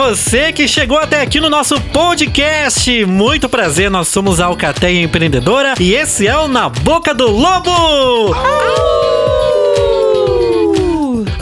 Você que chegou até aqui no nosso podcast. Muito prazer, nós somos a Alcateia Empreendedora e esse é o Na Boca do Lobo.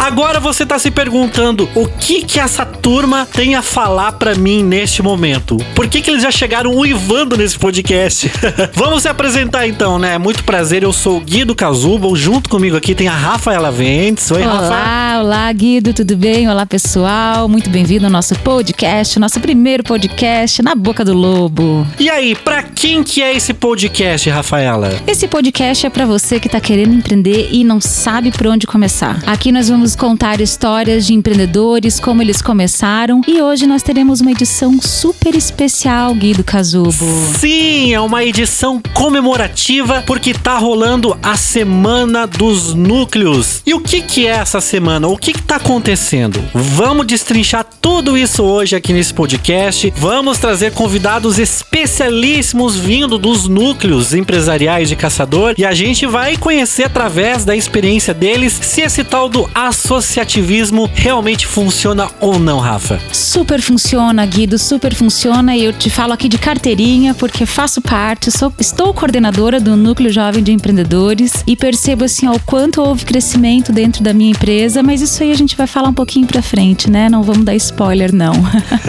Agora você tá se perguntando o que que essa turma tem a falar para mim neste momento? Por que que eles já chegaram uivando nesse podcast? Vamos se apresentar então, né? Muito prazer, eu sou o Guido Cazubo, junto comigo aqui tem a Rafaela Ventes. Oi, Rafa. Olá, olá, Guido, tudo bem? Olá, pessoal. Muito bem-vindo ao nosso podcast, nosso primeiro podcast na Boca do Lobo. E aí, pra quem que é esse podcast, Rafaela? Esse podcast é para você que tá querendo empreender e não sabe por onde começar. Aqui nós vamos contar histórias de empreendedores, como eles começaram, e hoje nós teremos uma edição super especial, Guido Cazubo. Sim, é uma edição comemorativa porque tá rolando a Semana dos Núcleos. E o que que é essa semana? O que que tá acontecendo? Vamos destrinchar tudo isso hoje aqui nesse podcast. Vamos trazer convidados especialíssimos vindo dos núcleos empresariais de caçador e a gente vai conhecer através da experiência deles se esse tal do associativismo realmente funciona ou não, Rafa. Super funciona, Guido, super funciona. E eu te falo aqui de carteirinha, porque faço parte, sou, estou coordenadora do Núcleo Jovem de Empreendedores e percebo assim ao quanto houve crescimento dentro da minha empresa, mas isso aí a gente vai falar um pouquinho pra frente, né? Não vamos dar spoiler, não.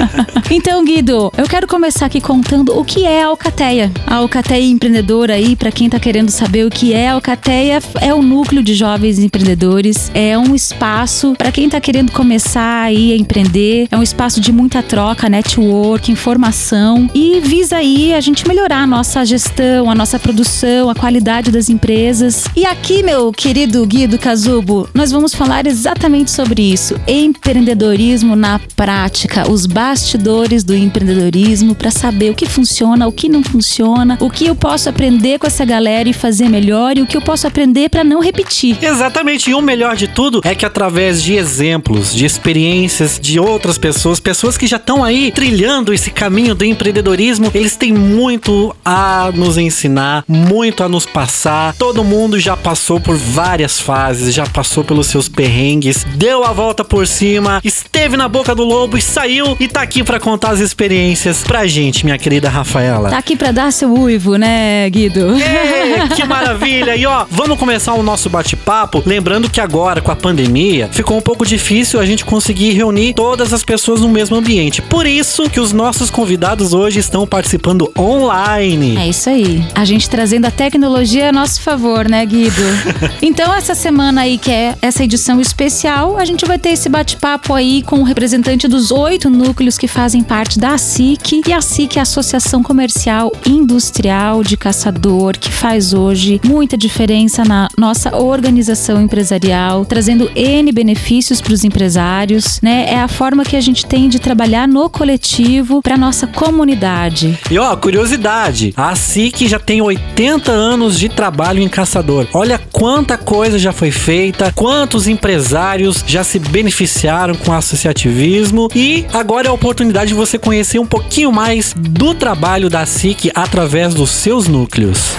então, Guido, eu quero começar aqui contando o que é a Alcateia. A Alcateia empreendedora aí, para quem tá querendo saber o que é a Alcateia, é o núcleo de jovens empreendedores, é um espaço para quem tá querendo começar aí a empreender, é um espaço de muita troca, network, informação e visa aí a gente melhorar a nossa gestão, a nossa produção, a qualidade das empresas. E aqui, meu querido Guido Cazubo, nós vamos falar exatamente sobre isso. Empreendedorismo na prática, os bastidores do empreendedorismo para saber o que funciona, o que não funciona, o que eu posso aprender com essa galera e fazer melhor e o que eu posso aprender para não repetir. Exatamente, e o melhor de tudo é que através de exemplos, de experiências de outras pessoas, pessoas que já estão aí trilhando esse caminho do empreendedorismo, eles têm muito a nos ensinar, muito a nos passar. Todo mundo já passou por várias fases, já passou pelos seus perrengues, deu a volta por cima, esteve na boca do lobo e saiu e tá aqui para contar as experiências pra gente, minha querida Rafaela. Tá aqui para dar seu uivo, né, Guido? Ê, que maravilha! E ó, vamos começar o nosso bate-papo. Lembrando que agora, com a pandemia, ficou um pouco difícil a gente conseguir reunir todas as pessoas no mesmo ambiente. Por isso que os nossos convidados hoje estão participando online. É isso aí. A gente trazendo a tecnologia a nosso favor, né, Guido? então, essa semana aí, que é essa edição especial, a gente vai ter esse bate-papo aí com o representante dos oito núcleos que fazem parte da ASIC. E a ASIC é a Associação Comercial Industrial de Caçador, que faz hoje muita diferença na nossa organização empresarial, trazendo N benefícios para os empresários, né? É a forma que a gente tem de trabalhar no coletivo para nossa comunidade. E ó, curiosidade, a SIC já tem 80 anos de trabalho em caçador. Olha quanta coisa já foi feita, quantos empresários já se beneficiaram com o associativismo e agora é a oportunidade de você conhecer um pouquinho mais do trabalho da SIC através dos seus núcleos.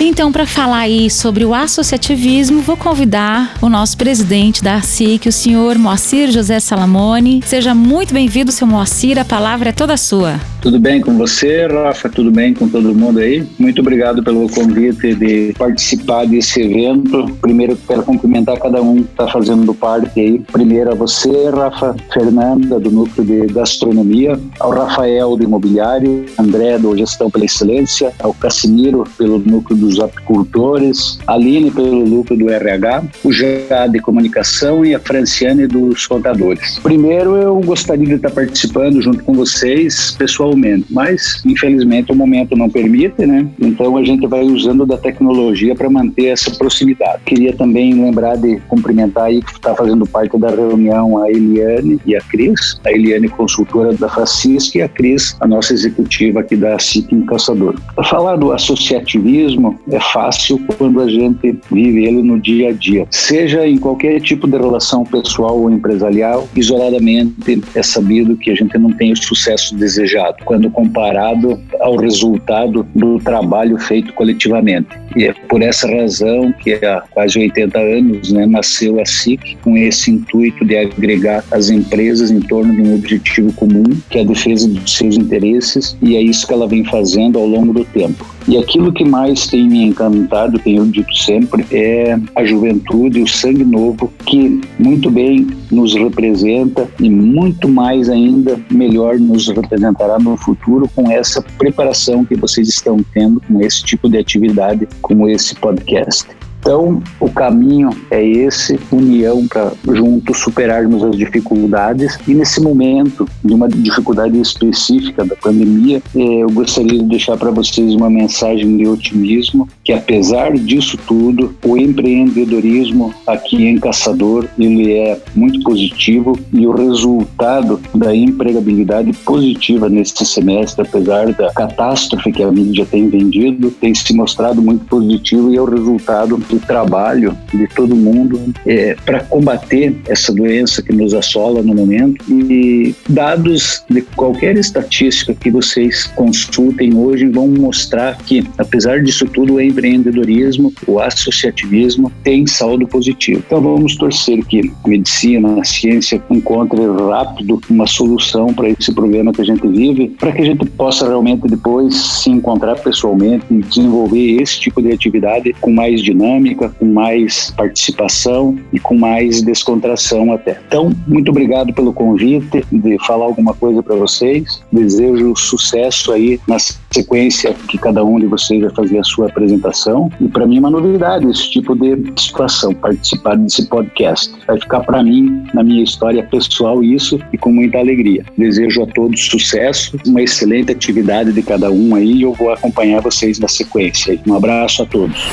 Então, para falar aí sobre o associativismo, vou convidar o nosso presidente da ARCIC, o senhor Moacir José Salamone. Seja muito bem-vindo, seu Moacir, a palavra é toda sua. Tudo bem com você, Rafa? Tudo bem com todo mundo aí? Muito obrigado pelo convite de participar desse evento. Primeiro, quero cumprimentar cada um que está fazendo parte aí. Primeiro a você, Rafa, Fernanda, do Núcleo de Gastronomia, ao Rafael, do Imobiliário, André, do Gestão pela Excelência, ao Cassimiro, pelo Núcleo dos Apicultores, a Aline, pelo Núcleo do RH, o Jade de Comunicação e a Franciane, dos Contadores. Primeiro, eu gostaria de estar participando junto com vocês, pessoal pessoalmente, mas infelizmente o momento não permite, né? Então a gente vai usando da tecnologia para manter essa proximidade. Queria também lembrar de cumprimentar aí que está fazendo parte da reunião a Eliane e a Cris, a Eliane consultora da Francisca e a Cris, a nossa executiva aqui da CIT em Caçador. Para falar do associativismo é fácil quando a gente vive ele no dia a dia, seja em qualquer tipo de relação pessoal ou empresarial, isoladamente é sabido que a gente não tem o sucesso desejado quando comparado ao resultado do trabalho feito coletivamente. E é por essa razão que há quase 80 anos né, nasceu a SIC com esse intuito de agregar as empresas em torno de um objetivo comum, que é a defesa dos seus interesses, e é isso que ela vem fazendo ao longo do tempo. E aquilo que mais tem me encantado, tenho dito sempre, é a juventude, o sangue novo, que muito bem nos representa e muito mais ainda melhor nos representará no futuro com essa preparação que vocês estão tendo com esse tipo de atividade, como esse podcast. Então, o caminho é esse, união para juntos superarmos as dificuldades. E nesse momento de uma dificuldade específica da pandemia, eh, eu gostaria de deixar para vocês uma mensagem de otimismo, que apesar disso tudo, o empreendedorismo aqui em Caçador, ele é muito positivo e o resultado da empregabilidade positiva neste semestre, apesar da catástrofe que a mídia tem vendido, tem se mostrado muito positivo e é o resultado do trabalho de todo mundo é, para combater essa doença que nos assola no momento. E dados de qualquer estatística que vocês consultem hoje vão mostrar que, apesar disso tudo, o empreendedorismo, o associativismo tem saldo positivo. Então vamos torcer que a medicina, a ciência encontre rápido uma solução para esse problema que a gente vive, para que a gente possa realmente depois se encontrar pessoalmente e desenvolver esse tipo de atividade com mais dinâmica dinâmica, com mais participação e com mais descontração até. Então, muito obrigado pelo convite de falar alguma coisa para vocês. Desejo sucesso aí na sequência que cada um de vocês vai fazer a sua apresentação. E para mim é uma novidade esse tipo de situação, participar desse podcast. Vai ficar para mim, na minha história pessoal, isso e com muita alegria. Desejo a todos sucesso, uma excelente atividade de cada um aí e eu vou acompanhar vocês na sequência. Um abraço a todos.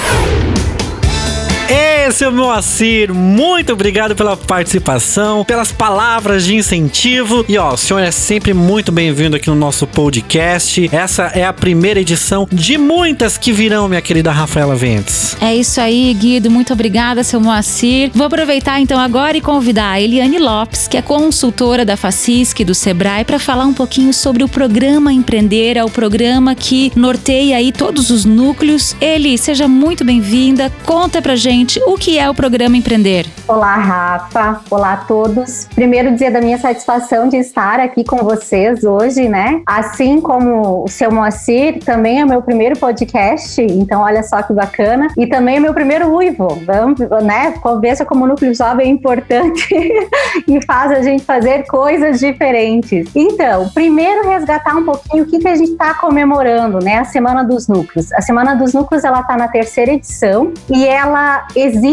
Esse é Moacir, muito obrigado pela participação, pelas palavras de incentivo. E ó, o senhor é sempre muito bem-vindo aqui no nosso podcast. Essa é a primeira edição de muitas que virão, minha querida Rafaela Ventes. É isso aí, Guido. Muito obrigada, seu Moacir. Vou aproveitar então agora e convidar a Eliane Lopes, que é consultora da Facisc do Sebrae, para falar um pouquinho sobre o programa Empreender, é o programa que norteia aí todos os núcleos. Eli, seja muito bem-vinda. Conta pra gente gente o que é o programa Empreender. Olá, Rafa. Olá a todos. Primeiro dizer da minha satisfação de estar aqui com vocês hoje, né? Assim como o seu Moacir, também é meu primeiro podcast, então olha só que bacana. E também é meu primeiro uivo. Vamos, né? Conversa como núcleo jovem é importante e faz a gente fazer coisas diferentes. Então, primeiro resgatar um pouquinho o que, que a gente está comemorando, né? A Semana dos Núcleos. A Semana dos Núcleos, ela está na terceira edição e ela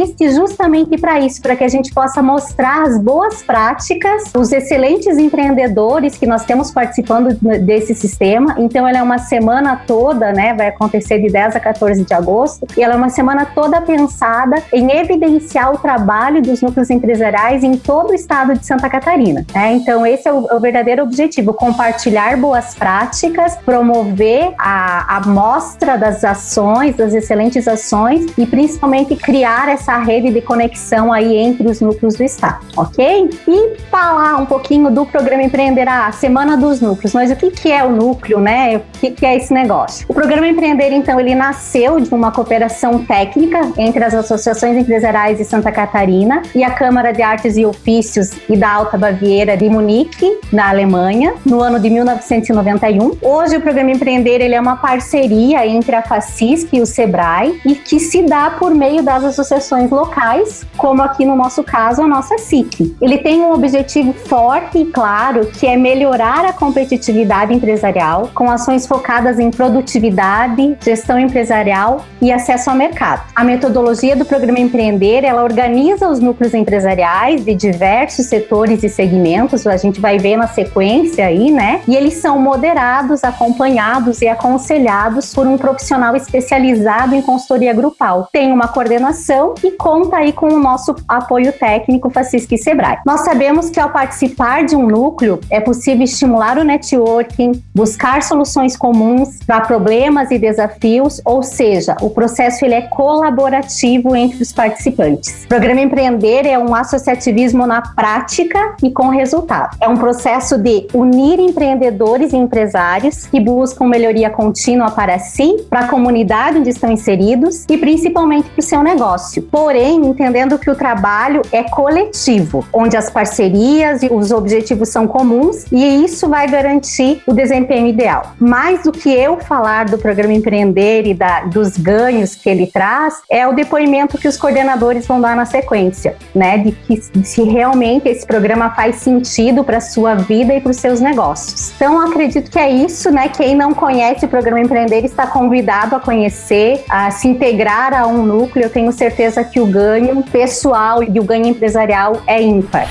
existe justamente para isso, para que a gente possa mostrar as boas práticas, os excelentes empreendedores que nós temos participando desse sistema. Então, ela é uma semana toda, né? Vai acontecer de 10 a 14 de agosto, e ela é uma semana toda pensada em evidenciar o trabalho dos núcleos empresariais em todo o estado de Santa Catarina. Né? Então, esse é o, o, verdadeiro objetivo: compartilhar boas práticas, promover a, a mostra das ações, das excelentes ações e principalmente criar criar essa rede de conexão aí entre os núcleos do Estado, ok? E falar um pouquinho do programa Empreender, a Semana dos Núcleos. Mas o que, que é o núcleo, né? O que, que é esse negócio? O programa Empreender, então, ele nasceu de uma cooperação técnica entre as associações empresariais de Santa Catarina e a Câmara de Artes e Ofícios e da Alta Baviera de Munique, na Alemanha, no ano de 1991. Hoje, o programa Empreender ele é uma parceria entre a FACISC e o SEBRAE e que se dá por meio das associações soluções locais, como aqui no nosso caso a nossa SIC. Ele tem um objetivo forte e claro, que é melhorar a competitividade empresarial com ações focadas em produtividade, gestão empresarial e acesso ao mercado. A metodologia do programa Empreender, ela organiza os núcleos empresariais de diversos setores e segmentos, a gente vai ver na sequência aí, né? E eles são moderados, acompanhados e aconselhados por um profissional especializado em consultoria grupal. Tem uma coordenação e conta aí com o nosso apoio técnico Facisc e Sebrae. Nós sabemos que ao participar de um núcleo é possível estimular o networking, buscar soluções comuns para problemas e desafios, ou seja, o processo ele é colaborativo entre os participantes. O programa Empreender é um associativismo na prática e com resultado. É um processo de unir empreendedores e empresários que buscam melhoria contínua para si, para a comunidade onde estão inseridos e principalmente para o seu negócio. Porém, entendendo que o trabalho é coletivo, onde as parcerias e os objetivos são comuns e isso vai garantir o desempenho ideal. Mais do que eu falar do programa Empreender e da, dos ganhos que ele traz, é o depoimento que os coordenadores vão dar na sequência, né? De que se realmente esse programa faz sentido para a sua vida e para os seus negócios. Então, acredito que é isso, né? Quem não conhece o programa Empreender está convidado a conhecer, a se integrar a um núcleo. Eu tenho certeza que o ganho pessoal e o ganho empresarial é ímpar.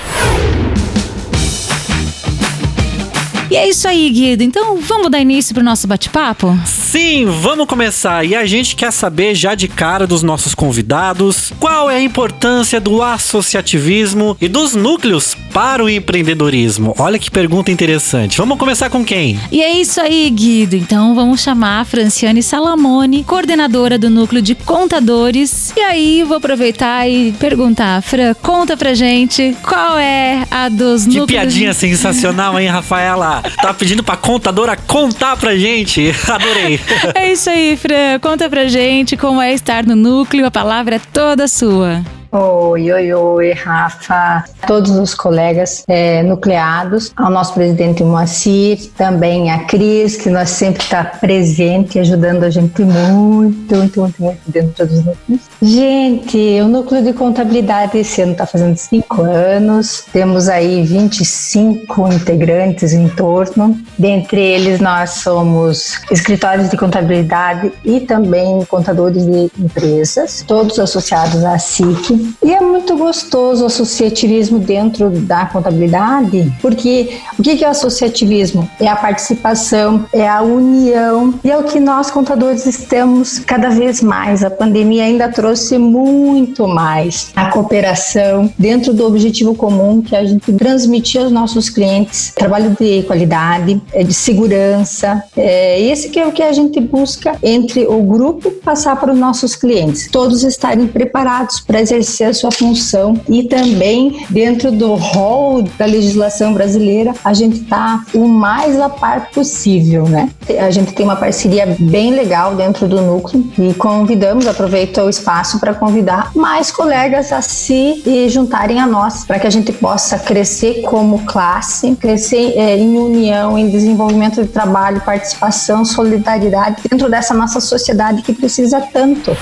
E é isso aí, Guido. Então vamos dar início pro nosso bate-papo? Sim, vamos começar. E a gente quer saber já de cara dos nossos convidados qual é a importância do associativismo e dos núcleos para o empreendedorismo. Olha que pergunta interessante. Vamos começar com quem? E é isso aí, Guido. Então vamos chamar a Franciane Salamone, coordenadora do núcleo de contadores. E aí vou aproveitar e perguntar, Fran, conta pra gente qual é a dos que núcleos. Que piadinha sensacional, hein, Rafaela? Tá pedindo pra contadora contar pra gente. Adorei. É isso aí, Fran. Conta pra gente como é estar no núcleo. A palavra é toda sua. Oi, oi, oi, Rafa, todos os colegas é, nucleados, ao nosso presidente Moacir, também a Cris, que nós sempre está presente, ajudando a gente muito, muito, muito, muito dentro dos núcleos. Gente, o núcleo de contabilidade esse ano está fazendo cinco anos, temos aí 25 integrantes em torno, dentre eles nós somos escritórios de contabilidade e também contadores de empresas, todos associados à SIC, e é muito gostoso o associativismo dentro da contabilidade, porque o que é o associativismo? É a participação, é a união, e é o que nós contadores estamos cada vez mais. A pandemia ainda trouxe muito mais a cooperação dentro do objetivo comum que a gente transmitir aos nossos clientes, trabalho de qualidade, é de segurança. É esse que é o que a gente busca entre o grupo passar para os nossos clientes, todos estarem preparados para exercer exercer a sua função e também dentro do rol da legislação brasileira a gente está o mais a par possível, né? A gente tem uma parceria bem legal dentro do núcleo e convidamos, aproveito o espaço para convidar mais colegas a se juntarem a nós para que a gente possa crescer como classe, crescer é, em união, em desenvolvimento de trabalho, participação, solidariedade dentro dessa nossa sociedade que precisa tanto.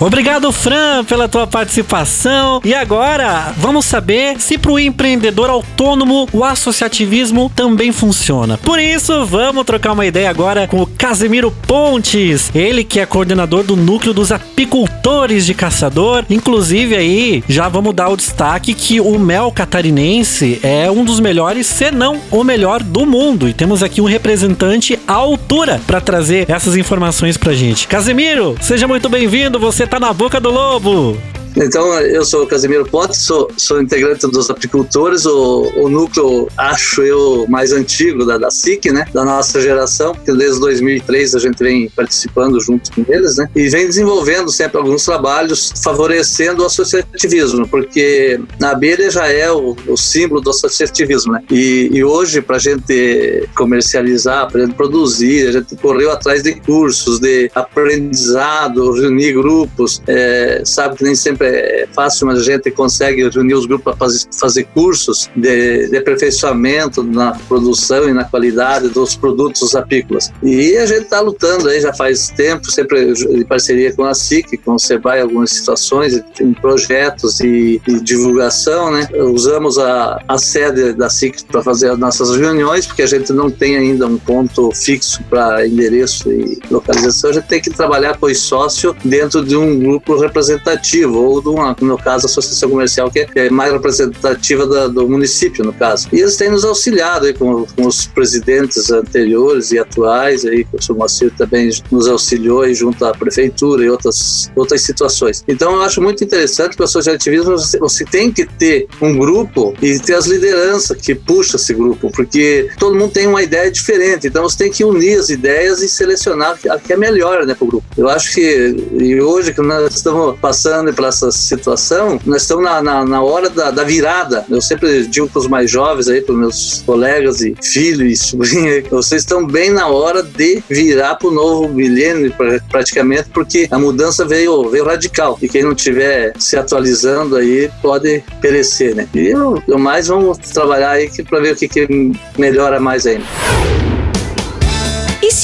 Obrigado, Fran, pela tua participação. E agora, vamos saber se para o empreendedor autônomo o associativismo também funciona. Por isso, vamos trocar uma ideia agora com o Casemiro Pontes, ele que é coordenador do núcleo dos apicultores de caçador. Inclusive aí, já vamos dar o destaque que o mel catarinense é um dos melhores, se não o melhor do mundo. E temos aqui um representante à altura para trazer essas informações pra gente. Casemiro, seja muito bem-vindo. Você você tá na boca do lobo. Então, eu sou o Casimiro Pontes, sou, sou integrante dos apicultores, o, o núcleo, acho eu, mais antigo da, da SIC, né? Da nossa geração, porque desde 2003 a gente vem participando junto com eles, né? E vem desenvolvendo sempre alguns trabalhos favorecendo o associativismo, porque a abelha já é o, o símbolo do associativismo, né? E, e hoje, para a gente comercializar, para a gente produzir, a gente correu atrás de cursos, de aprendizado, reunir grupos, é, sabe que nem sempre é fácil, mas a gente consegue reunir os grupos para fazer, fazer cursos de, de aperfeiçoamento na produção e na qualidade dos produtos apícolas. E a gente está lutando aí já faz tempo, sempre em parceria com a SIC, com o SEBRAE, algumas situações, em projetos e, e divulgação, né? Usamos a, a sede da SIC para fazer as nossas reuniões, porque a gente não tem ainda um ponto fixo para endereço e localização, a gente tem que trabalhar com os sócios dentro de um grupo representativo, ou de uma, no caso, associação comercial, que é mais representativa da, do município, no caso. E eles têm nos auxiliado aí com, com os presidentes anteriores e atuais, aí, o senhor Moacir também nos auxiliou aí junto à prefeitura e outras, outras situações. Então, eu acho muito interessante que o associativismo, você, você tem que ter um grupo e ter as lideranças que puxam esse grupo, porque todo mundo tem uma ideia diferente, então você tem que unir as ideias e selecionar a que é melhor né, para o grupo. Eu acho que, e hoje que nós estamos passando por essa situação, nós estamos na, na, na hora da, da, virada. Eu sempre digo para os mais jovens aí, para meus colegas e filhos vocês estão bem na hora de virar para o novo milênio, praticamente, porque a mudança veio, veio radical. E quem não estiver se atualizando aí pode perecer, né? E eu, eu mais vamos trabalhar aí para ver o que, que melhora mais ainda.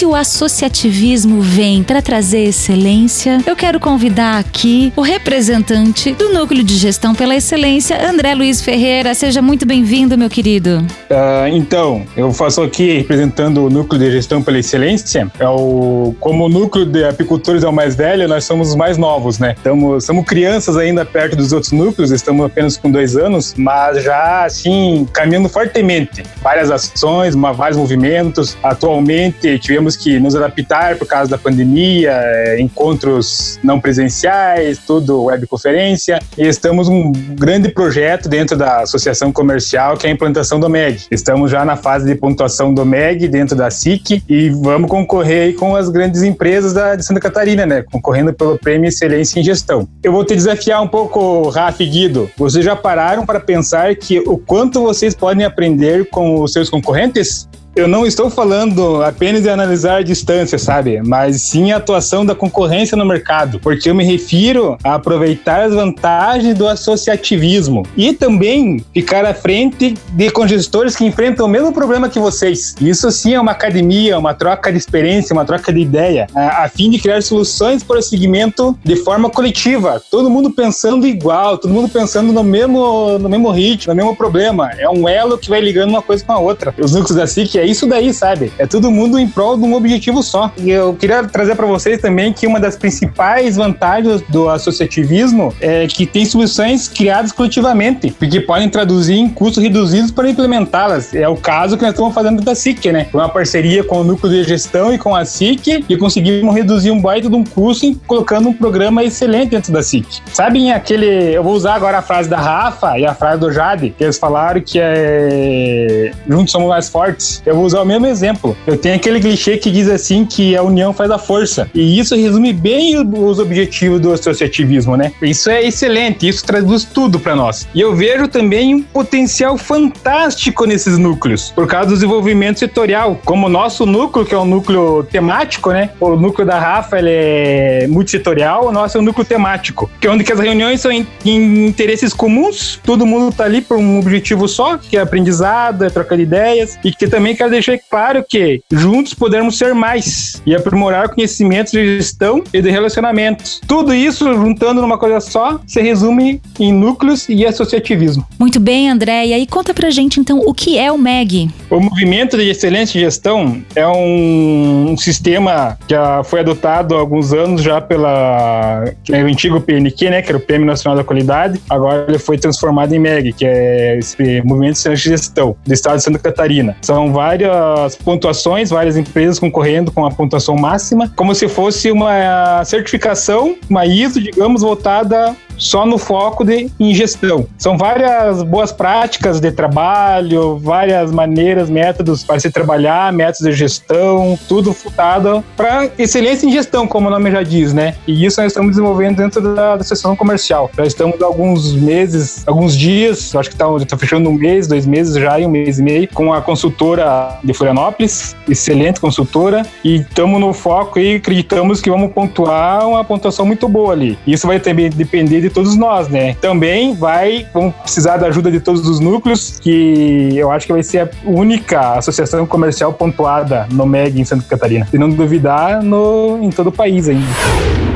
Se o associativismo vem para trazer excelência, eu quero convidar aqui o representante do Núcleo de Gestão pela Excelência, André Luiz Ferreira. Seja muito bem-vindo, meu querido. Uh, então, eu faço aqui representando o Núcleo de Gestão pela Excelência. É o, como o núcleo de apicultores é o mais velho, nós somos os mais novos, né? Estamos, somos crianças ainda perto dos outros núcleos, estamos apenas com dois anos, mas já, assim, caminhando fortemente. Várias ações, vários movimentos. Atualmente, tivemos que nos adaptar por causa da pandemia, é, encontros não presenciais, tudo webconferência, e estamos um grande projeto dentro da associação comercial que é a implantação do MEG. Estamos já na fase de pontuação do MEG dentro da SIC e vamos concorrer com as grandes empresas da, de Santa Catarina, né? Concorrendo pelo Prêmio Excelência em Gestão. Eu vou te desafiar um pouco, Rafa e Guido. Vocês já pararam para pensar que o quanto vocês podem aprender com os seus concorrentes? Eu não estou falando apenas de analisar a distância, sabe? Mas sim a atuação da concorrência no mercado, porque eu me refiro a aproveitar as vantagens do associativismo e também ficar à frente de congestores que enfrentam o mesmo problema que vocês. Isso sim é uma academia, uma troca de experiência, uma troca de ideia, a, fim de criar soluções para o segmento de forma coletiva. Todo mundo pensando igual, todo mundo pensando no mesmo, no mesmo ritmo, no mesmo problema. É um elo que vai ligando uma coisa com a outra. Os núcleos da SIC é isso daí, sabe? É todo mundo em prol de um objetivo só. E eu queria trazer para vocês também que uma das principais vantagens do associativismo é que tem soluções criadas coletivamente, porque podem traduzir em custos reduzidos para implementá-las. É o caso que nós estamos fazendo da SIC, né? Uma parceria com o núcleo de gestão e com a SIC e conseguimos reduzir um baita de um custo colocando um programa excelente dentro da SIC. Sabem aquele. Eu vou usar agora a frase da Rafa e a frase do Jade, que eles falaram que é. Juntos somos mais fortes. Eu vou usar o mesmo exemplo. Eu tenho aquele clichê que diz assim que a união faz a força. E isso resume bem os objetivos do associativismo, né? Isso é excelente, isso traduz tudo para nós. E eu vejo também um potencial fantástico nesses núcleos, por causa do desenvolvimento setorial. Como o nosso núcleo, que é um núcleo temático, né? O núcleo da Rafa ele é multissetorial, o nosso é um núcleo temático, que é onde que as reuniões são em, em interesses comuns, todo mundo tá ali por um objetivo só, que é aprendizado, é troca de ideias, e que também quero deixar claro que juntos podemos ser mais e aprimorar conhecimentos de gestão e de relacionamentos. Tudo isso juntando numa coisa só se resume em núcleos e associativismo. Muito bem, André. E conta pra gente então o que é o MEG. O Movimento de Excelência em Gestão é um, um sistema que já foi adotado há alguns anos já pela é o antigo PNQ, né, que era o Prêmio Nacional da Qualidade. Agora ele foi transformado em MEG, que é esse Movimento de Excelência em Gestão do Estado de Santa Catarina. São vários várias pontuações, várias empresas concorrendo com a pontuação máxima, como se fosse uma certificação, uma ISO, digamos, voltada só no foco de ingestão. São várias boas práticas de trabalho, várias maneiras, métodos para se trabalhar, métodos de gestão, tudo focado para excelência em gestão, como o nome já diz, né? E isso nós estamos desenvolvendo dentro da, da sessão comercial. Já estamos há alguns meses, alguns dias, acho que está tá fechando um mês, dois meses já, um mês e meio, com a consultora de Florianópolis, excelente consultora, e estamos no foco e acreditamos que vamos pontuar uma pontuação muito boa ali. Isso vai também depender de todos nós, né? Também vai, vamos precisar da ajuda de todos os núcleos, que eu acho que vai ser a única associação comercial pontuada no MEG em Santa Catarina. Se não duvidar, no, em todo o país ainda.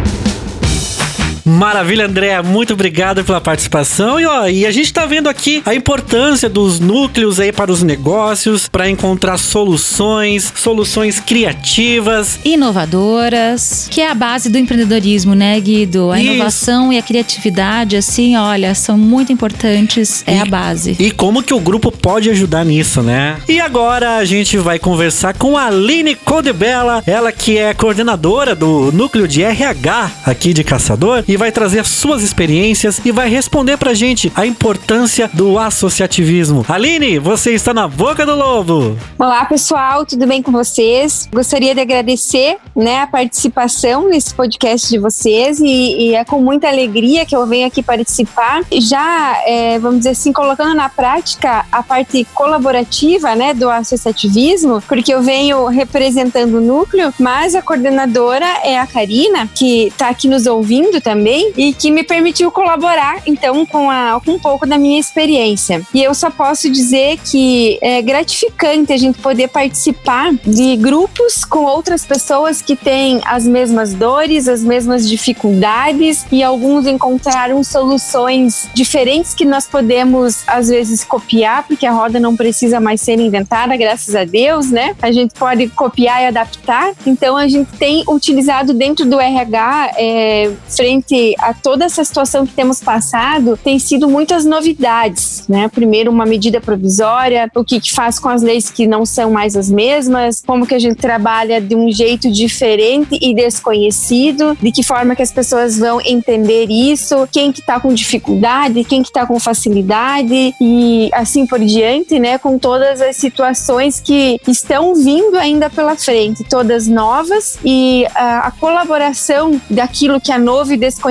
Maravilha, André. Muito obrigado pela participação. E, ó, e a gente tá vendo aqui a importância dos núcleos aí para os negócios, para encontrar soluções, soluções criativas. Inovadoras, que é a base do empreendedorismo, né, Guido? A Isso. inovação e a criatividade, assim, olha, são muito importantes. É E- a base. E como que o grupo pode ajudar nisso, né? E agora a gente vai conversar com a Aline Codebella, ela que é coordenadora do núcleo de RH aqui de Caçador e vai trazer as suas experiências e vai responder pra gente a importância do associativismo. Aline, você está na boca do lobo. Olá, pessoal, tudo bem com vocês? Gostaria de agradecer né, a participação nesse podcast de vocês e, e é com muita alegria que eu venho aqui participar. Já, é, vamos dizer assim, colocando na prática a parte colaborativa né, do associativismo, porque eu venho representando o núcleo, mas a coordenadora é a Karina, que está aqui nos ouvindo também e que me permitiu colaborar, então, com, a, com um pouco da minha experiência. E eu só posso dizer que é gratificante a gente poder participar de grupos com outras pessoas que têm as mesmas dores, as mesmas dificuldades e alguns encontraram soluções diferentes que nós podemos, às vezes, copiar, porque a roda não precisa mais ser inventada, graças a Deus, né? A gente pode copiar e adaptar. Então, a gente tem utilizado dentro do RH, é, frente a toda essa situação que temos passado, tem sido muitas novidades, né? Primeiro, uma medida provisória, o que, que faz com as leis que não são mais as mesmas, como que a gente trabalha de um jeito diferente e desconhecido, de que forma que as pessoas vão entender isso, quem que tá com dificuldade, quem que tá com facilidade e assim por diante, né? Com todas as situações que estão vindo ainda pela frente, todas novas e a, a colaboração daquilo que é novo e desconhecido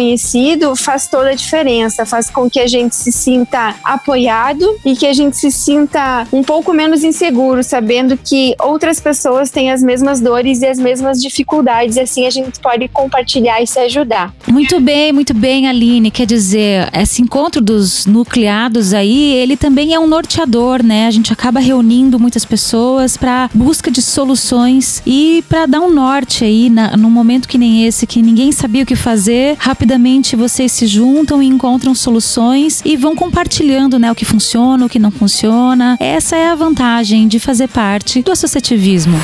faz toda a diferença, faz com que a gente se sinta apoiado e que a gente se sinta um pouco menos inseguro, sabendo que outras pessoas têm as mesmas dores e as mesmas dificuldades, e assim a gente pode compartilhar e se ajudar. Muito bem, muito bem, Aline. Quer dizer, esse encontro dos nucleados aí, ele também é um norteador, né? A gente acaba reunindo muitas pessoas para busca de soluções e para dar um norte aí, na, num momento que nem esse, que ninguém sabia o que fazer, rapidamente vocês se juntam e encontram soluções e vão compartilhando, né, o que funciona, o que não funciona. Essa é a vantagem de fazer parte do associativismo.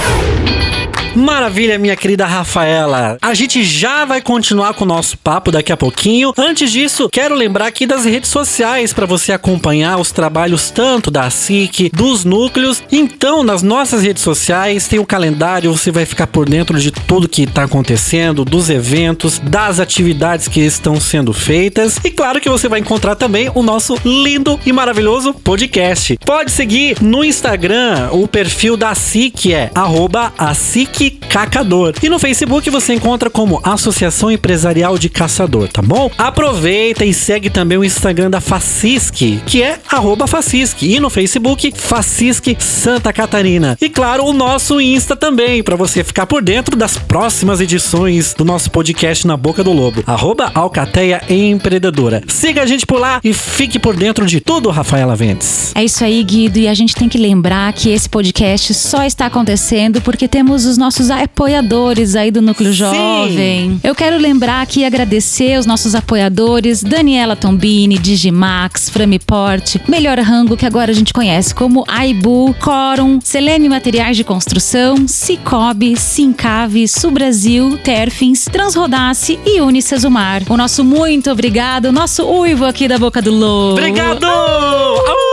Maravilha, minha querida Rafaela. A gente já vai continuar com o nosso papo daqui a pouquinho. Antes disso, quero lembrar aqui das redes sociais para você acompanhar os trabalhos tanto da SIC, dos núcleos. Então, nas nossas redes sociais tem o calendário, você vai ficar por dentro de tudo que está acontecendo, dos eventos, das atividades que estão sendo feitas. E claro que você vai encontrar também o nosso lindo e maravilhoso podcast. Pode seguir no Instagram o perfil da SIC é arroba a SIC Cacador. E no Facebook você encontra como Associação Empresarial de Caçador, tá bom? Aproveita e segue também o Instagram da Facisc, que é Facisc. E no Facebook, Facisc Santa Catarina. E claro, o nosso Insta também, para você ficar por dentro das próximas edições do nosso podcast Na Boca do Lobo. Arroba Alcateia Empreendedora. Siga a gente por lá e fique por dentro de tudo, Rafaela Ventes. É isso aí, Guido. E a gente tem que lembrar que esse podcast só está acontecendo porque temos os nossos apoiadores aí do Núcleo Jovem. Eu quero lembrar aqui e agradecer os nossos apoiadores: Daniela Tombini, Digimax, Framiport, Melhor Rango, que agora a gente conhece como Aibu, Corum, Seleme Materiais de Construção, Cicobi, Sincave, Subrasil, Terfins, Transrodace e Unicesumar. O nosso muito obrigado, nosso uivo aqui da Boca do Lobo. Obrigado! Au!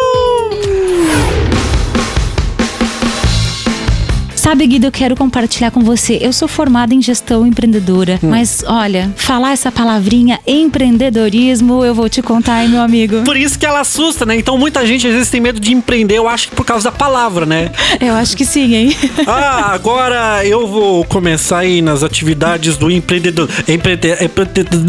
Sabe, Guido, eu quero compartilhar com você. Eu sou formada em gestão empreendedora, mas olha, falar essa palavrinha empreendedorismo, eu vou te contar, hein, meu amigo. Por isso que ela assusta, né? Então muita gente às vezes tem medo de empreender, eu acho que por causa da palavra, né? Eu acho que sim, hein? Ah, agora eu vou começar aí nas atividades do empreendedor. Empreende,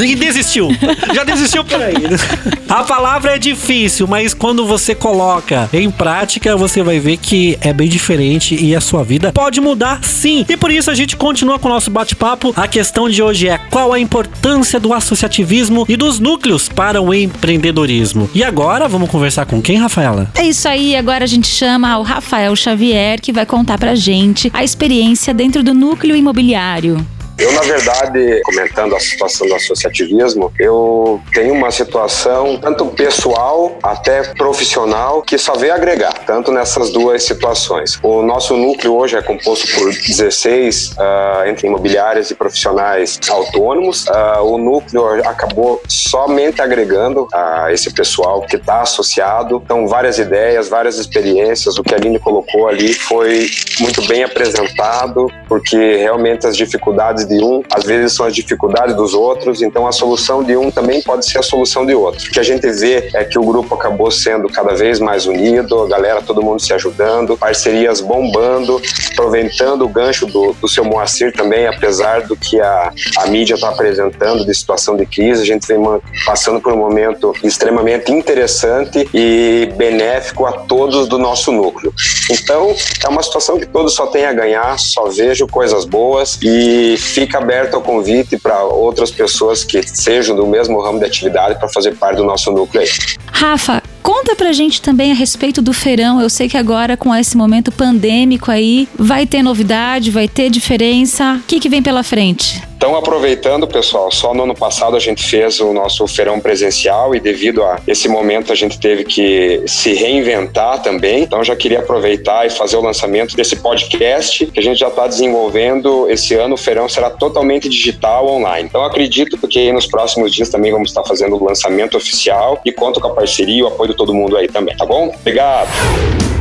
e desistiu. Já desistiu por aí. A palavra é difícil, mas quando você coloca em prática, você vai ver que é bem diferente e a sua vida pode pode mudar sim. E por isso a gente continua com o nosso bate-papo. A questão de hoje é qual a importância do associativismo e dos núcleos para o empreendedorismo. E agora vamos conversar com quem, Rafaela? É isso aí, agora a gente chama o Rafael Xavier, que vai contar pra gente a experiência dentro do núcleo imobiliário. Eu, na verdade, comentando a situação do associativismo, eu tenho uma situação tanto pessoal até profissional que só veio agregar, tanto nessas duas situações. O nosso núcleo hoje é composto por 16 uh, entre imobiliárias e profissionais autônomos. Uh, o núcleo acabou somente agregando a esse pessoal que está associado. Então, várias ideias, várias experiências. O que a Aline colocou ali foi muito bem apresentado, porque realmente as dificuldades de um, às vezes são as dificuldades dos outros, então a solução de um também pode ser a solução de outro. O que a gente vê é que o grupo acabou sendo cada vez mais unido, a galera, todo mundo se ajudando, parcerias bombando, aproveitando o gancho do, do seu Moacir também, apesar do que a, a mídia está apresentando de situação de crise, a gente vem passando por um momento extremamente interessante e benéfico a todos do nosso núcleo. Então, é uma situação que todos só têm a ganhar, só vejo coisas boas e fica aberto ao convite para outras pessoas que sejam do mesmo ramo de atividade para fazer parte do nosso núcleo aí. Rafa, conta pra gente também a respeito do feirão. Eu sei que agora, com esse momento pandêmico aí, vai ter novidade, vai ter diferença. O que, que vem pela frente? Então, aproveitando, pessoal, só no ano passado a gente fez o nosso feirão presencial e devido a esse momento a gente teve que se reinventar também. Então, já queria aproveitar e fazer o lançamento desse podcast que a gente já está desenvolvendo. Esse ano o feirão será totalmente digital, online. Então, acredito que nos próximos dias também vamos estar fazendo o lançamento oficial e conto com a parceria e o apoio de todo mundo aí também, tá bom? Obrigado!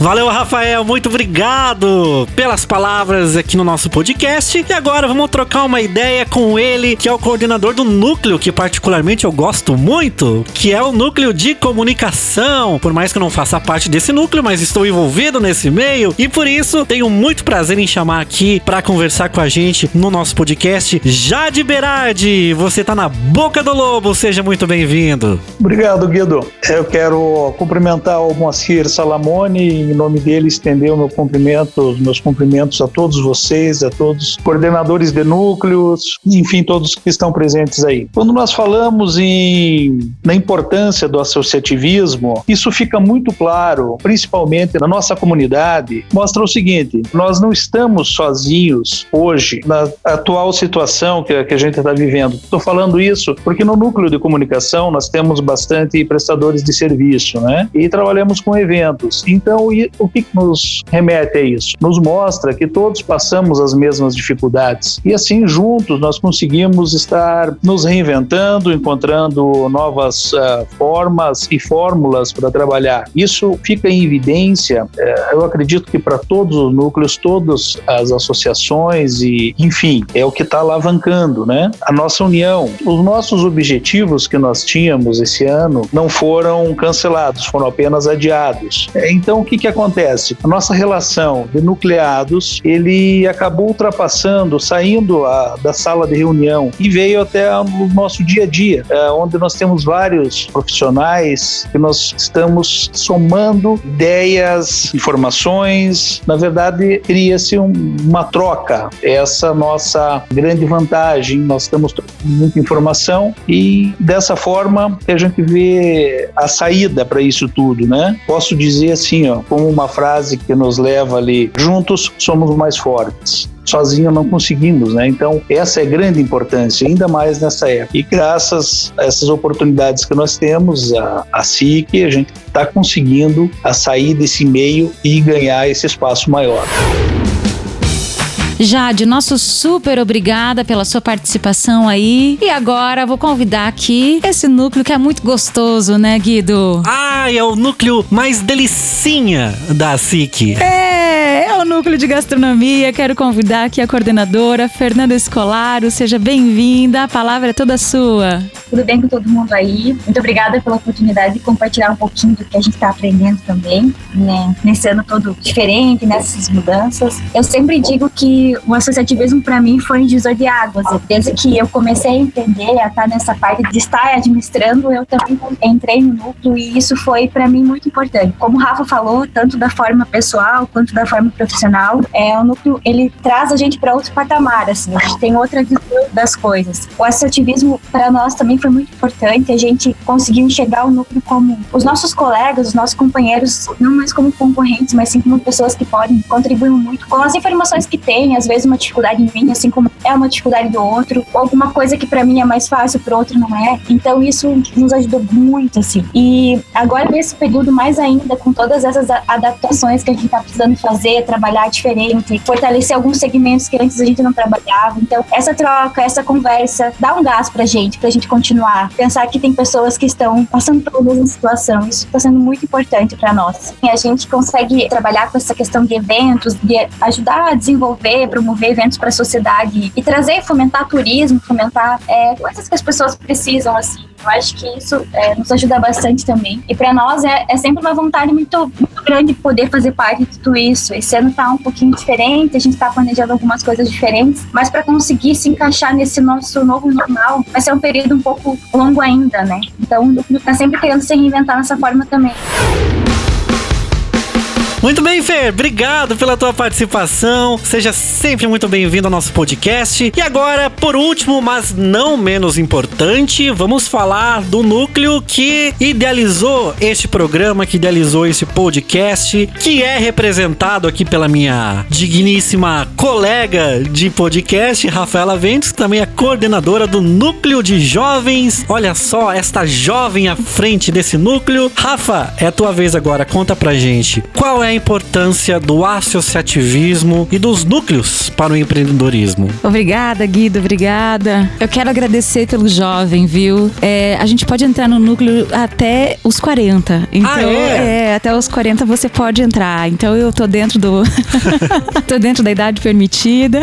Valeu, Rafael, muito obrigado pelas palavras aqui no nosso podcast. E agora vamos trocar uma ideia com ele, que é o coordenador do núcleo, que particularmente eu gosto muito, que é o núcleo de comunicação. Por mais que eu não faça parte desse núcleo, mas estou envolvido nesse meio e por isso tenho muito prazer em chamar aqui para conversar com a gente no nosso podcast Jade Berardi. Você tá na boca do lobo, seja muito bem-vindo. Obrigado, Guido. Eu quero cumprimentar o Moacir Salamone em nome dele, estender o meu cumprimento, meus cumprimentos a todos vocês, a todos os coordenadores de núcleos, enfim, todos que estão presentes aí. Quando nós falamos em, na importância do associativismo, isso fica muito claro, principalmente na nossa comunidade, mostra o seguinte: nós não estamos sozinhos hoje na atual situação que, que a gente está vivendo. Estou falando isso porque no núcleo de comunicação nós temos bastante prestadores de serviço, né? E trabalhamos com eventos. Então, o que nos remete a isso? Nos mostra que todos passamos as mesmas dificuldades e assim juntos nós conseguimos estar nos reinventando, encontrando novas uh, formas e fórmulas para trabalhar. Isso fica em evidência, uh, eu acredito que para todos os núcleos, todas as associações e, enfim, é o que está alavancando, né? A nossa união. Os nossos objetivos que nós tínhamos esse ano não foram cancelados, foram apenas adiados. Então, o que, que acontece? A nossa relação de nucleados, ele acabou ultrapassando, saindo a, da sala de reunião e veio até o nosso dia a dia, é, onde nós temos vários profissionais que nós estamos somando ideias, informações. Na verdade, cria-se um, uma troca. Essa nossa grande vantagem. Nós temos muita informação e dessa forma a gente vê a saída para isso tudo, né? Posso dizer assim, ó, como uma frase que nos leva ali, juntos somos mais fortes sozinho não conseguimos, né? Então, essa é grande importância, ainda mais nessa época. E graças a essas oportunidades que nós temos, a, a SIC, a gente está conseguindo a sair desse meio e ganhar esse espaço maior. Jade, nosso super obrigada pela sua participação aí. E agora vou convidar aqui esse núcleo que é muito gostoso, né, Guido? Ah, é o núcleo mais delicinha da SIC. É, é o núcleo de gastronomia. Quero convidar aqui a coordenadora, Fernanda Escolaro. Seja bem-vinda. A palavra é toda sua. tudo bem com todo mundo aí? Muito obrigada pela oportunidade de compartilhar um pouquinho do que a gente está aprendendo também, né? Nesse ano todo diferente, nessas mudanças. Eu sempre digo que o associativismo para mim foi um divisor de águas. Desde que eu comecei a entender, a estar nessa parte de estar administrando, eu também entrei no núcleo e isso foi para mim muito importante. Como o Rafa falou, tanto da forma pessoal quanto da forma profissional, é o núcleo ele traz a gente para outro patamar, assim, a gente tem outra visão das coisas. O associativismo para nós também foi muito importante, a gente conseguiu enxergar o núcleo como os nossos colegas, os nossos companheiros, não mais como concorrentes, mas sim como pessoas que podem contribuir muito com as informações que têm, às vezes uma dificuldade em mim, assim como é uma dificuldade do outro, ou alguma coisa que para mim é mais fácil, para outro não é. Então isso nos ajudou muito, assim. E agora nesse período mais ainda, com todas essas adaptações que a gente está precisando fazer, trabalhar diferente, fortalecer alguns segmentos que antes a gente não trabalhava. Então essa troca, essa conversa, dá um gás pra gente, pra gente continuar. Pensar que tem pessoas que estão passando pela mesma situação. Isso está sendo muito importante para nós. E a gente consegue trabalhar com essa questão de eventos, de ajudar a desenvolver, promover eventos para a sociedade e trazer, fomentar turismo, fomentar é, coisas que as pessoas precisam, assim. Eu acho que isso é, nos ajuda bastante também. E para nós é, é, sempre uma vontade muito, muito grande poder fazer parte de tudo isso. Ano tá um pouquinho diferente, a gente tá planejando algumas coisas diferentes, mas para conseguir se encaixar nesse nosso novo normal, vai ser um período um pouco longo ainda, né? Então, tá sempre querendo se reinventar nessa forma também. Muito bem, Fer. Obrigado pela tua participação. Seja sempre muito bem-vindo ao nosso podcast. E agora, por último, mas não menos importante, vamos falar do núcleo que idealizou este programa, que idealizou esse podcast, que é representado aqui pela minha digníssima colega de podcast, Rafaela Ventes, que também é coordenadora do núcleo de jovens. Olha só, esta jovem à frente desse núcleo. Rafa, é tua vez agora. Conta pra gente. Qual é a importância do associativismo e dos núcleos para o empreendedorismo. Obrigada, Guido, obrigada. Eu quero agradecer pelo jovem, viu? É, a gente pode entrar no núcleo até os 40. Então, ah, é? é? até os 40 você pode entrar. Então eu tô dentro do. tô dentro da idade permitida.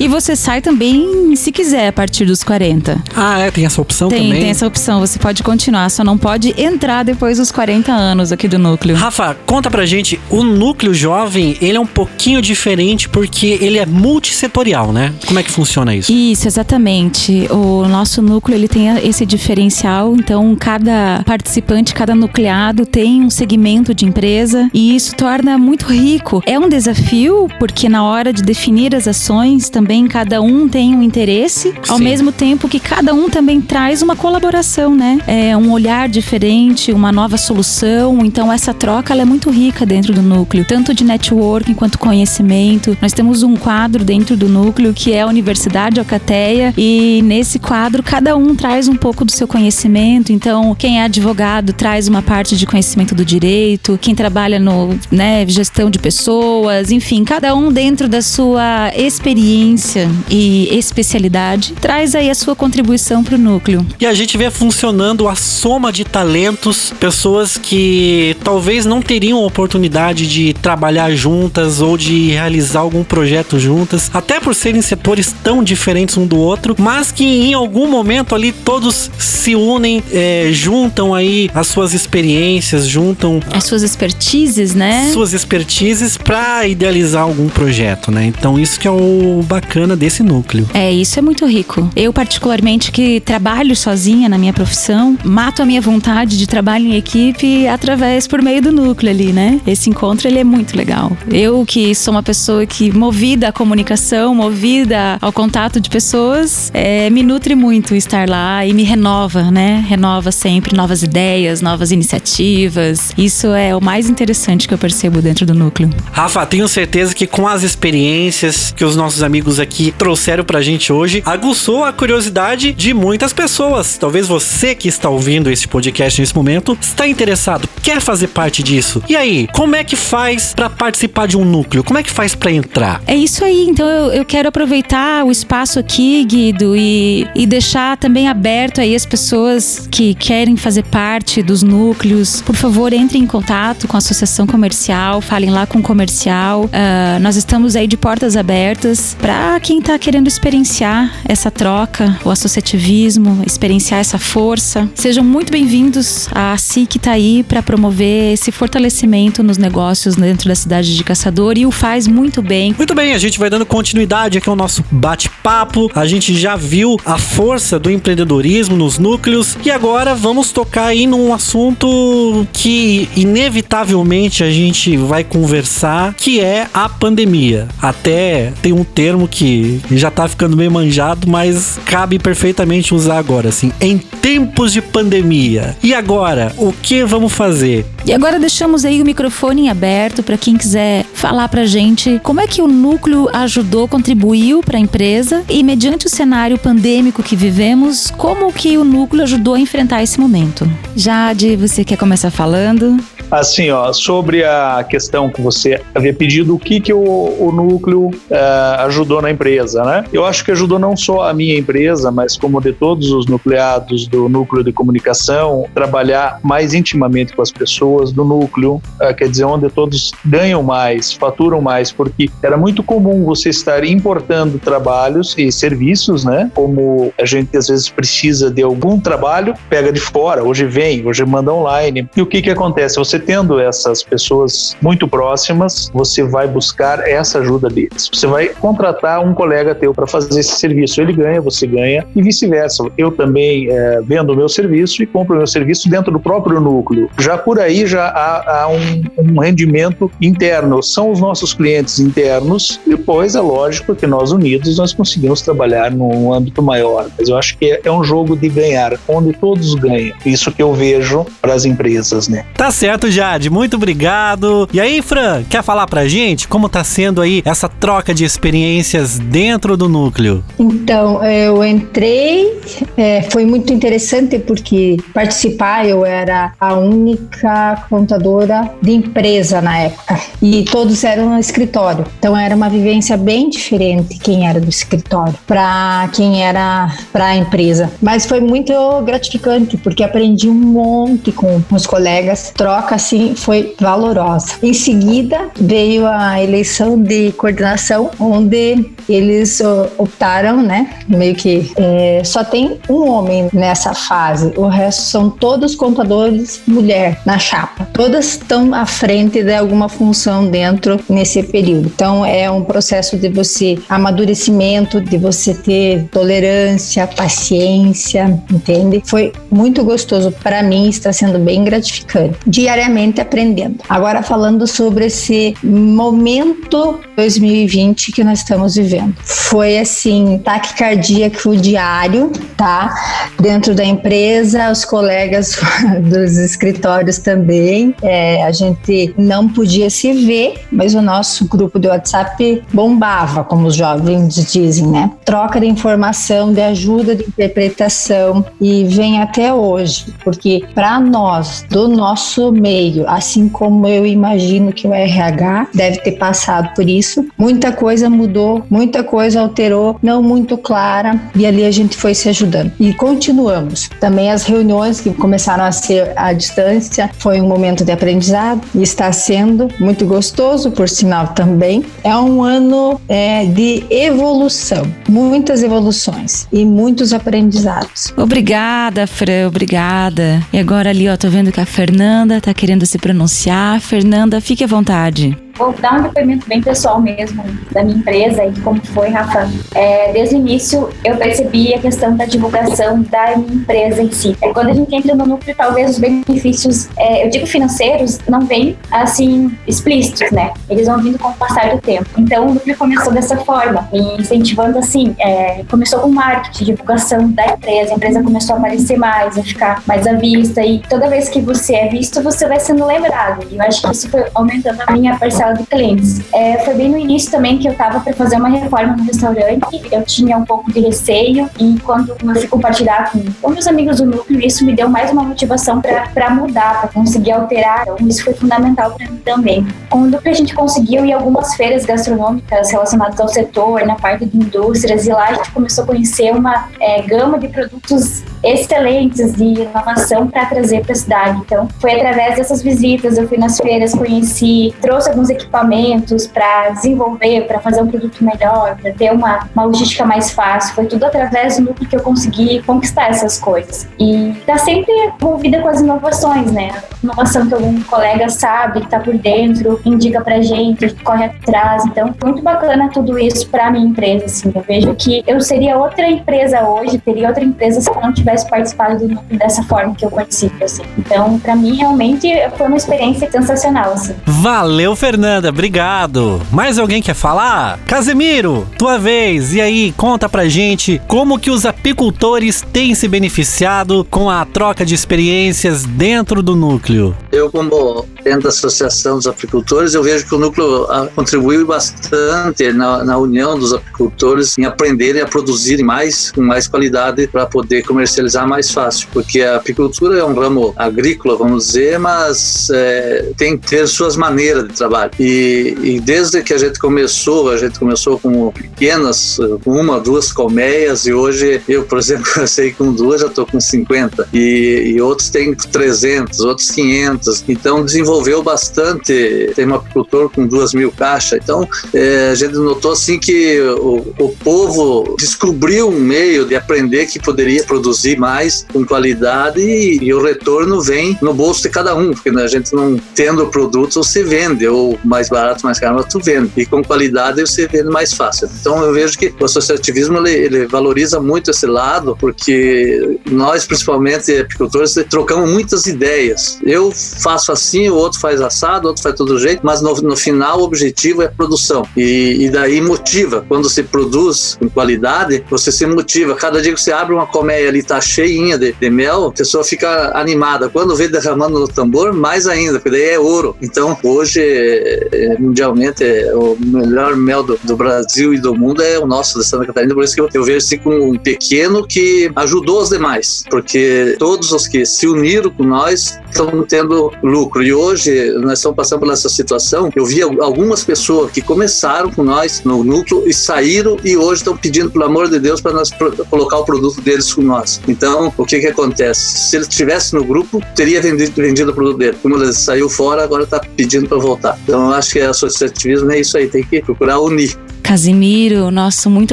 E você sai também, se quiser, a partir dos 40. Ah, é? Tem essa opção tem, também? Tem essa opção. Você pode continuar, só não pode entrar depois dos 40 anos aqui do núcleo. Rafa, conta pra gente o núcleo jovem, ele é um pouquinho diferente porque ele é multissetorial, né? Como é que funciona isso? Isso, exatamente. O nosso núcleo, ele tem esse diferencial, então cada participante, cada nucleado tem um segmento de empresa e isso torna muito rico. É um desafio porque na hora de definir as ações, também cada um tem um interesse, ao Sim. mesmo tempo que cada um também traz uma colaboração, né? É um olhar diferente, uma nova solução, então essa troca ela é muito rica dentro do núcleo, tanto de networking quanto conhecimento. Nós temos um quadro dentro do núcleo que é a Universidade Alcateia e nesse quadro cada um traz um pouco do seu conhecimento. Então, quem é advogado traz uma parte de conhecimento do direito, quem trabalha no, né, gestão de pessoas, enfim, cada um dentro da sua experiência e especialidade traz aí a sua contribuição para o núcleo. E a gente vê funcionando a soma de talentos, pessoas que talvez não teriam oportunidade oportunidade de trabalhar juntas ou de realizar algum projeto juntas, até por serem setores tão diferentes um do outro, mas que em algum momento ali todos se unem, é, juntam aí as suas experiências, juntam as suas expertises, né? Suas expertises para idealizar algum projeto, né? Então isso que é o bacana desse núcleo. É, isso é muito rico. Eu particularmente que trabalho sozinha na minha profissão, mato a minha vontade de trabalho em equipe através por meio do núcleo ali, né? Esse encontro encontro ele é muito legal. Eu que sou uma pessoa que movida à comunicação, movida ao contato de pessoas, é, me nutre muito estar lá e me renova, né? Renova sempre novas ideias, novas iniciativas. Isso é o mais interessante que eu percebo dentro do núcleo. Rafa, tenho certeza que com as experiências que os nossos amigos aqui trouxeram pra gente hoje, aguçou a curiosidade de muitas pessoas. Talvez você que está ouvindo esse podcast nesse momento está interessado, quer fazer parte disso. E aí, como é que faz para participar de um núcleo? Como é que faz para entrar? É isso aí. Então eu, eu quero aproveitar o espaço aqui, Guido, e, e deixar também aberto aí as pessoas que querem fazer parte dos núcleos. Por favor, entrem em contato com a associação comercial, falem lá com o comercial. Uh, nós estamos aí de portas abertas para quem está querendo experienciar essa troca, o associativismo, experienciar essa força. Sejam muito bem-vindos. A SIC está aí para promover esse fortalecimento nos negócios dentro da cidade de Caçador e o faz muito bem. Muito bem, a gente vai dando continuidade aqui ao nosso bate-papo. A gente já viu a força do empreendedorismo nos núcleos e agora vamos tocar aí num assunto que inevitavelmente a gente vai conversar, que é a pandemia. Até tem um termo que já tá ficando meio manjado, mas cabe perfeitamente usar agora, assim, em tempos de pandemia. E agora, o que vamos fazer? E agora deixamos aí o microfone aberto para quem quiser falar pra gente como é que o núcleo ajudou, contribuiu para a empresa e mediante o cenário pandêmico que vivemos, como que o núcleo ajudou a enfrentar esse momento. Jade, você quer começar falando? Assim, ó, sobre a questão que você havia pedido, o que que o, o núcleo uh, ajudou na empresa, né? Eu acho que ajudou não só a minha empresa, mas como de todos os nucleados do núcleo de comunicação, trabalhar mais intimamente com as pessoas do núcleo, uh, quer dizer, onde todos ganham mais, faturam mais, porque era muito comum você estar importando trabalhos e serviços, né? Como a gente às vezes precisa de algum trabalho, pega de fora, hoje vem, hoje manda online. E o que que acontece? Você tendo essas pessoas muito próximas, você vai buscar essa ajuda deles. Você vai contratar um colega teu para fazer esse serviço. Ele ganha, você ganha e vice-versa. Eu também é, vendo o meu serviço e compro o meu serviço dentro do próprio núcleo. Já por aí já há, há um, um, rendimento interno. São os nossos clientes internos. Depois é lógico que nós unidos nós conseguimos trabalhar num âmbito maior. Mas eu acho que é, é um jogo de ganhar, onde todos ganham. Isso que eu vejo para as empresas, né? Tá certo. Jade. Muito obrigado. E aí, Fran, quer falar pra gente como tá sendo aí essa troca de experiências dentro do núcleo? Então, eu entrei, é, foi muito interessante porque participar eu era a única contadora de empresa na época e todos eram no escritório. Então era uma vivência bem diferente quem era do escritório para quem era para a empresa. Mas foi muito gratificante porque aprendi um monte com os colegas, troca assim foi valorosa. Em seguida veio a eleição de coordenação, onde eles optaram, né? Meio que é, só tem um homem nessa fase, o resto são todos contadores mulher na chapa. Todas estão à frente de alguma função dentro nesse período. Então é um processo de você amadurecimento, de você ter tolerância, paciência, entende? Foi muito gostoso para mim, está sendo bem gratificante. Diariamente aprendendo. Agora falando sobre esse momento 2020 que nós estamos vivendo. Foi assim, taquicardíaco diário, tá? Dentro da empresa, os colegas dos escritórios também. É, a gente não podia se ver, mas o nosso grupo de WhatsApp bombava, como os jovens dizem, né? Troca de informação, de ajuda de interpretação e vem até hoje, porque para nós, do nosso meio, meio, assim como eu imagino que o RH deve ter passado por isso. Muita coisa mudou, muita coisa alterou, não muito clara, e ali a gente foi se ajudando. E continuamos. Também as reuniões que começaram a ser à distância foi um momento de aprendizado e está sendo muito gostoso, por sinal também. É um ano é, de evolução, muitas evoluções e muitos aprendizados. Obrigada, Fran, obrigada. E agora ali, ó, tô vendo que a Fernanda tá querendo se pronunciar. Fernanda, fique à vontade. Vou dar um depoimento bem pessoal mesmo da minha empresa e como foi, Rafa. É, desde o início eu percebi a questão da divulgação da minha empresa em si. É, quando a gente entra no núcleo, talvez os benefícios, é, eu digo financeiros, não vêm assim explícitos, né? Eles vão vindo com o passar do tempo. Então o núcleo começou dessa forma, me incentivando assim. É, começou com marketing, divulgação da empresa. A empresa começou a aparecer mais, a ficar mais à vista e toda vez que você é visto, você vai sendo lembrado. E eu acho que isso foi aumentando a minha parcela sala de clientes. É, foi bem no início também que eu estava para fazer uma reforma no restaurante, eu tinha um pouco de receio e quando eu fui compartilhar com, com meus amigos do núcleo, isso me deu mais uma motivação para mudar, para conseguir alterar. Então, isso foi fundamental para mim também. Com o núcleo, a gente conseguiu ir algumas feiras gastronômicas relacionadas ao setor, na parte de indústrias, e lá a gente começou a conhecer uma é, gama de produtos excelentes de inovação para trazer para a cidade. Então, foi através dessas visitas, eu fui nas feiras, conheci, trouxe alguns equipamentos para desenvolver, para fazer um produto melhor, para ter uma, uma logística mais fácil. Foi tudo através do núcleo que eu consegui conquistar essas coisas. E tá sempre envolvida com as inovações, né? Inovação que algum colega sabe, que tá por dentro, indica pra gente, corre atrás. Então, muito bacana tudo isso para minha empresa, assim. Eu vejo que eu seria outra empresa hoje, teria outra empresa se não tivesse participado do núcleo dessa forma que eu participo, assim. Então, para mim, realmente foi uma experiência sensacional, assim. Valeu, Fernanda, obrigado. Mais alguém quer falar? Casemiro, tua vez. E aí, conta pra gente como que os apicultores têm se beneficiado com a troca de experiências dentro do núcleo. Eu, como dentro da Associação dos Apicultores, eu vejo que o núcleo ah, contribuiu bastante na, na união dos apicultores em aprenderem a produzir mais, com mais qualidade, para poder comercializar mais fácil. Porque a apicultura é um ramo agrícola, vamos dizer, mas é, tem que ter suas maneiras de trabalho. E, e, desde que a gente começou, a gente começou com pequenas, uma, duas colmeias, e hoje eu, por exemplo, sei com duas já estou com 50, e, e outros têm 300, outros 500. Então desenvolveu bastante. Tem um apicultor com duas mil caixas. Então é, a gente notou assim que o, o povo descobriu um meio de aprender que poderia produzir mais com qualidade e, e o retorno vem no bolso de cada um, porque né, a gente não tendo o produto você vende, ou mais barato, mais caro, mas tu vende. E com qualidade você vende mais fácil. Então eu vejo que o associativismo ele, ele valoriza muito esse lado, porque nós, principalmente apicultores, trocamos muitas ideias. Eu faço assim, o outro faz assado, o outro faz todo jeito, mas no, no final o objetivo é produção. E, e daí motiva. Quando se produz com qualidade, você se motiva. Cada dia que você abre uma colmeia ali, tá cheinha de, de mel, a pessoa fica animada. Quando vê derramando no tambor, mais ainda, porque daí é ouro. Então, hoje, é, mundialmente, é, o melhor mel do, do, Brasil e do mundo é o nosso, da Santa Catarina. Por isso que eu, eu vejo assim como um pequeno que ajudou os demais, porque todos os que se uniram com nós estão tendo lucro. E hoje nós estamos passando por essa situação. Eu vi algumas pessoas que começaram com nós no núcleo e saíram e hoje estão pedindo, pelo amor de Deus, para nós colocar o produto deles com nós. Então, o que que acontece? Se ele estivesse no grupo, teria vendido, vendido o produto dele. Como ele saiu fora, agora está pedindo para voltar. Então, eu acho que associativismo é isso aí, tem que procurar unir. Casimiro, nosso muito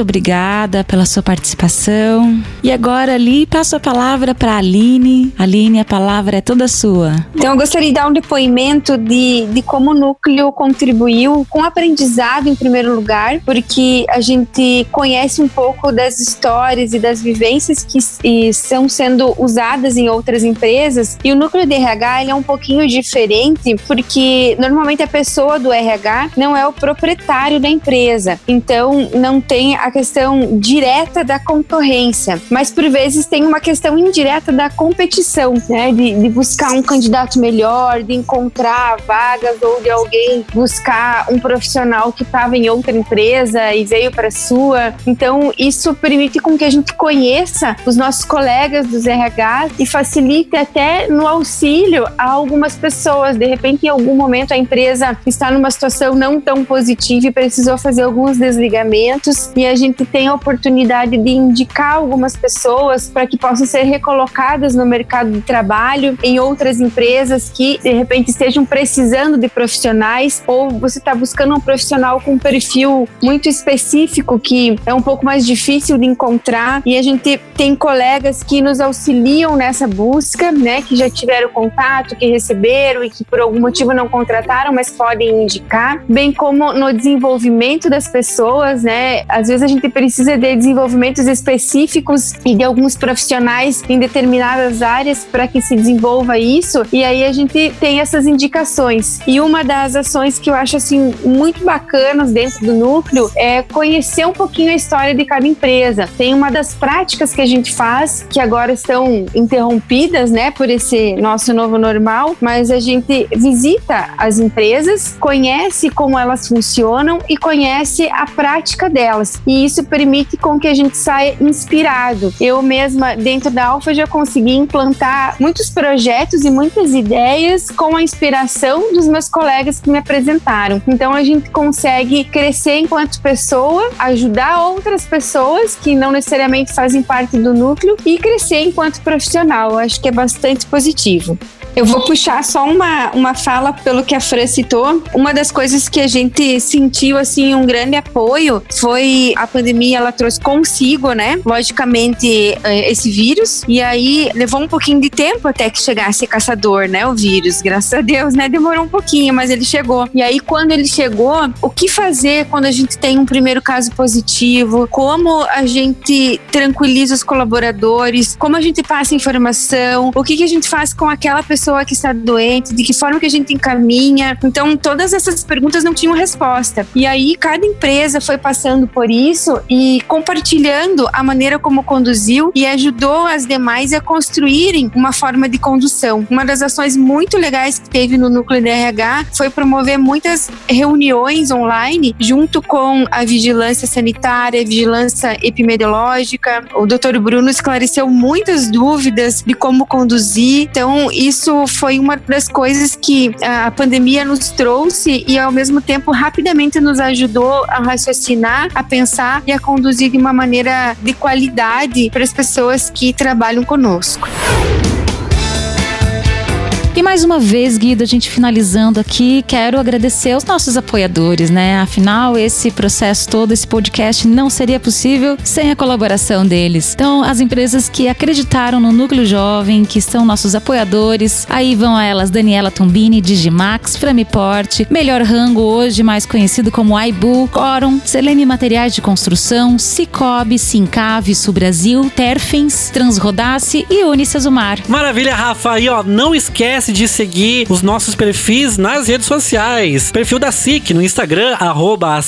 obrigada pela sua participação. E agora ali passo a palavra para a Aline. Aline, a palavra é toda sua. Então eu gostaria de dar um depoimento de, de como o núcleo contribuiu com o aprendizado em primeiro lugar, porque a gente conhece um pouco das histórias e das vivências que estão sendo usadas em outras empresas. E o núcleo de RH ele é um pouquinho diferente, porque normalmente a pessoa do RH não é o proprietário da empresa. Então, não tem a questão direta da concorrência, mas por vezes tem uma questão indireta da competição, né? De, de buscar um candidato melhor, de encontrar vagas ou de alguém buscar um profissional que estava em outra empresa e veio para sua. Então, isso permite com que a gente conheça os nossos colegas dos RH e facilite até no auxílio a algumas pessoas. De repente, em algum momento, a empresa está numa situação não tão positiva e precisou fazer alguns desligamentos e a gente tem a oportunidade de indicar algumas pessoas para que possam ser recolocadas no mercado de trabalho em outras empresas que de repente estejam precisando de profissionais ou você está buscando um profissional com um perfil muito específico que é um pouco mais difícil de encontrar e a gente tem colegas que nos auxiliam nessa busca, né, que já tiveram contato, que receberam e que por algum motivo não contrataram, mas podem indicar, bem como no desenvolvimento das pessoas, né? Às vezes a gente precisa de desenvolvimentos específicos e de alguns profissionais em determinadas áreas para que se desenvolva isso. E aí a gente tem essas indicações. E uma das ações que eu acho assim muito bacanas dentro do núcleo é conhecer um pouquinho a história de cada empresa. Tem uma das práticas que a gente faz que agora estão interrompidas, né, por esse nosso novo normal, mas a gente visita as empresas, conhece como elas funcionam e conhece a prática delas. E isso permite com que a gente saia inspirado. Eu mesma, dentro da Alfa, já consegui implantar muitos projetos e muitas ideias com a inspiração dos meus colegas que me apresentaram. Então a gente consegue crescer enquanto pessoa, ajudar outras pessoas que não necessariamente fazem parte do núcleo e crescer enquanto profissional. Acho que é bastante positivo. Eu vou puxar só uma, uma fala pelo que a Fran citou. Uma das coisas que a gente sentiu, assim, um grande apoio foi a pandemia, ela trouxe consigo, né? Logicamente, eh, esse vírus. E aí, levou um pouquinho de tempo até que chegasse caçador, né? O vírus, graças a Deus, né? Demorou um pouquinho, mas ele chegou. E aí, quando ele chegou, o que fazer quando a gente tem um primeiro caso positivo? Como a gente tranquiliza os colaboradores? Como a gente passa informação? O que, que a gente faz com aquela pessoa? Pessoa que está doente, de que forma que a gente encaminha. Então, todas essas perguntas não tinham resposta. E aí, cada empresa foi passando por isso e compartilhando a maneira como conduziu e ajudou as demais a construírem uma forma de condução. Uma das ações muito legais que teve no núcleo DRH foi promover muitas reuniões online junto com a vigilância sanitária, vigilância epidemiológica. O doutor Bruno esclareceu muitas dúvidas de como conduzir. Então, isso foi uma das coisas que a pandemia nos trouxe e ao mesmo tempo rapidamente nos ajudou a raciocinar, a pensar e a conduzir de uma maneira de qualidade para as pessoas que trabalham conosco. E mais uma vez, Guido, a gente finalizando aqui, quero agradecer aos nossos apoiadores, né? Afinal, esse processo todo, esse podcast não seria possível sem a colaboração deles. Então, as empresas que acreditaram no Núcleo Jovem, que são nossos apoiadores, aí vão a elas Daniela Tombini, Digimax, Framiport, Melhor Rango, hoje mais conhecido como Aibu, Corum, Seleme Materiais de Construção, Cicobi, Sincave, Sul Brasil, Terfins, Transrodace e Unicesumar. Maravilha, Rafa. E ó, não esquece de seguir os nossos perfis nas redes sociais. Perfil da SIC no Instagram, arroba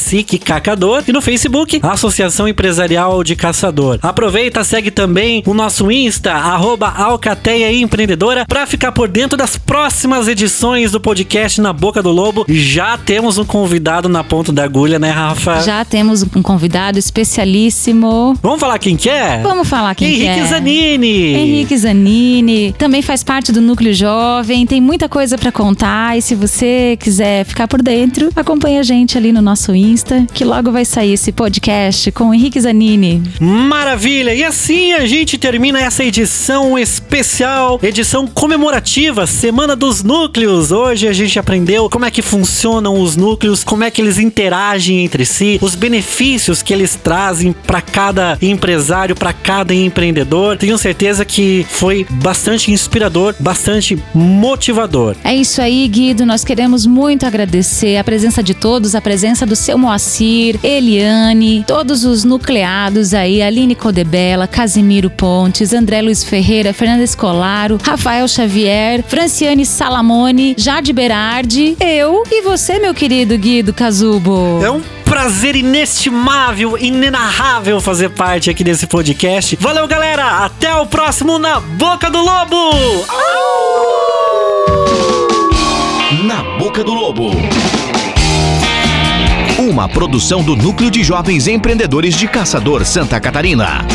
Cacador, e no Facebook, Associação Empresarial de Caçador. Aproveita, segue também o nosso Insta, arroba Alcateia Empreendedora, para ficar por dentro das próximas edições do podcast Na Boca do Lobo. Já temos um convidado na ponta da agulha, né, Rafa? Já temos um convidado especialíssimo. Vamos falar quem que é? Vamos falar quem Henrique que é. Henrique Zanini. Henrique Zanini. Também faz parte do Núcleo Jovem jovem, tem muita coisa para contar e se você quiser ficar por dentro, acompanha a gente ali no nosso Insta, que logo vai sair esse podcast com o Henrique Zanini. Maravilha! E assim a gente termina essa edição especial, edição comemorativa, Semana dos Núcleos. Hoje a gente aprendeu como é que funcionam os núcleos, como é que eles interagem entre si, os benefícios que eles trazem para cada empresário, para cada empreendedor. Tenho certeza que foi bastante inspirador, bastante motivador. É isso aí, Guido. Nós queremos muito agradecer a presença de todos, a presença do seu Moacir, Eliane, todos os nucleados aí, Aline Codebella, Casimiro Pontes, André Luiz Ferreira, Fernanda Escolaro, Rafael Xavier, Franciane Salamone, Jade Berardi, eu e você, meu querido Guido Cazubo. É um prazer inestimável, inenarrável fazer parte aqui desse podcast. Valeu, galera! Até o próximo Na Boca do Lobo! Na Boca do Lobo. Uma produção do Núcleo de Jovens Empreendedores de Caçador Santa Catarina.